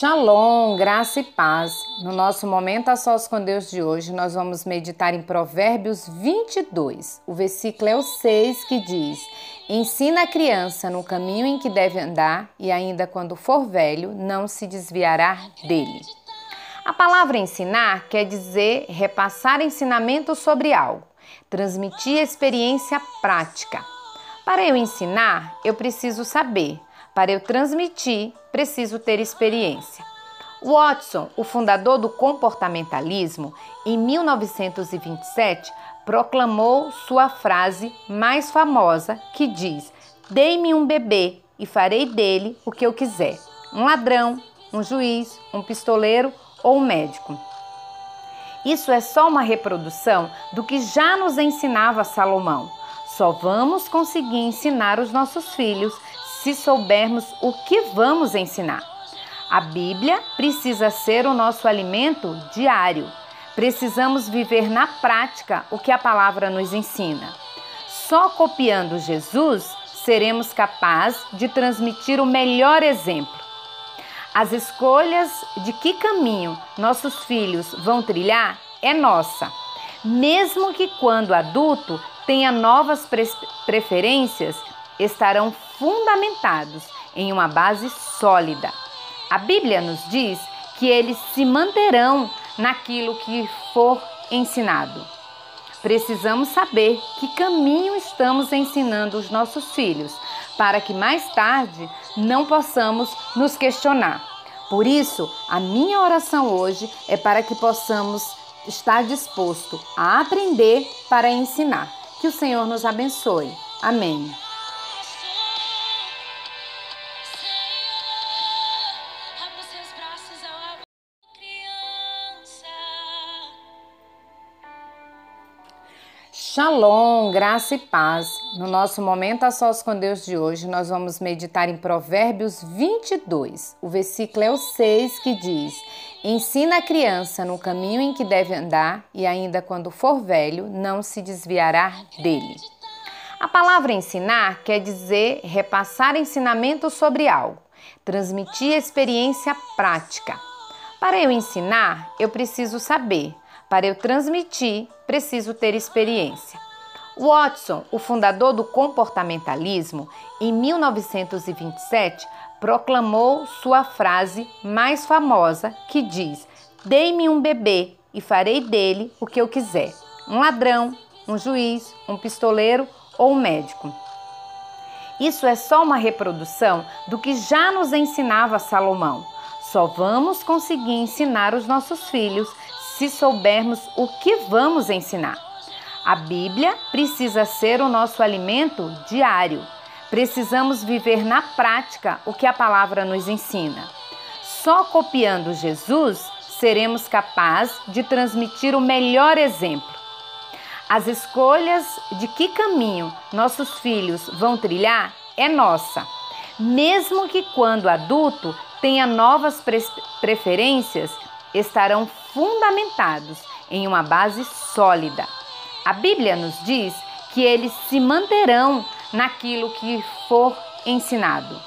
Shalom, graça e paz. No nosso momento a sós com Deus de hoje, nós vamos meditar em Provérbios 22. O versículo é o 6 que diz: Ensina a criança no caminho em que deve andar, e ainda quando for velho, não se desviará dele. A palavra ensinar quer dizer repassar ensinamento sobre algo, transmitir experiência prática. Para eu ensinar, eu preciso saber. Para eu transmitir, preciso ter experiência. Watson, o fundador do comportamentalismo, em 1927 proclamou sua frase mais famosa que diz: Dei-me um bebê e farei dele o que eu quiser. Um ladrão, um juiz, um pistoleiro ou um médico. Isso é só uma reprodução do que já nos ensinava Salomão. Só vamos conseguir ensinar os nossos filhos se soubermos o que vamos ensinar. A Bíblia precisa ser o nosso alimento diário. Precisamos viver na prática o que a palavra nos ensina. Só copiando Jesus seremos capazes de transmitir o melhor exemplo. As escolhas de que caminho nossos filhos vão trilhar é nossa. Mesmo que quando adulto tenha novas preferências, estarão fundamentados em uma base sólida. A Bíblia nos diz que eles se manterão naquilo que for ensinado. Precisamos saber que caminho estamos ensinando os nossos filhos, para que mais tarde não possamos nos questionar. Por isso, a minha oração hoje é para que possamos estar disposto a aprender para ensinar. Que o Senhor nos abençoe. Amém. Shalom, graça e paz. No nosso momento a sós com Deus de hoje, nós vamos meditar em Provérbios 22. O versículo é o 6 que diz: Ensina a criança no caminho em que deve andar, e ainda quando for velho, não se desviará dele. A palavra ensinar quer dizer repassar ensinamento sobre algo, transmitir experiência prática. Para eu ensinar, eu preciso saber. Para eu transmitir, preciso ter experiência. Watson, o fundador do comportamentalismo, em 1927 proclamou sua frase mais famosa que diz: Dei-me um bebê e farei dele o que eu quiser. Um ladrão, um juiz, um pistoleiro ou um médico. Isso é só uma reprodução do que já nos ensinava Salomão. Só vamos conseguir ensinar os nossos filhos se soubermos o que vamos ensinar. A Bíblia precisa ser o nosso alimento diário. Precisamos viver na prática o que a palavra nos ensina. Só copiando Jesus seremos capazes de transmitir o melhor exemplo. As escolhas de que caminho nossos filhos vão trilhar é nossa. Mesmo que quando adulto tenha novas preferências, estarão fundamentados em uma base sólida. A Bíblia nos diz que eles se manterão naquilo que for ensinado.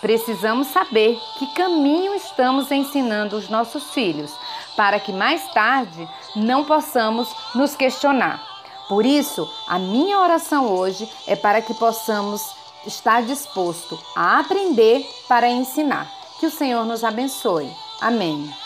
Precisamos saber que caminho estamos ensinando os nossos filhos, para que mais tarde não possamos nos questionar. Por isso, a minha oração hoje é para que possamos estar disposto a aprender para ensinar. Que o Senhor nos abençoe. Amém.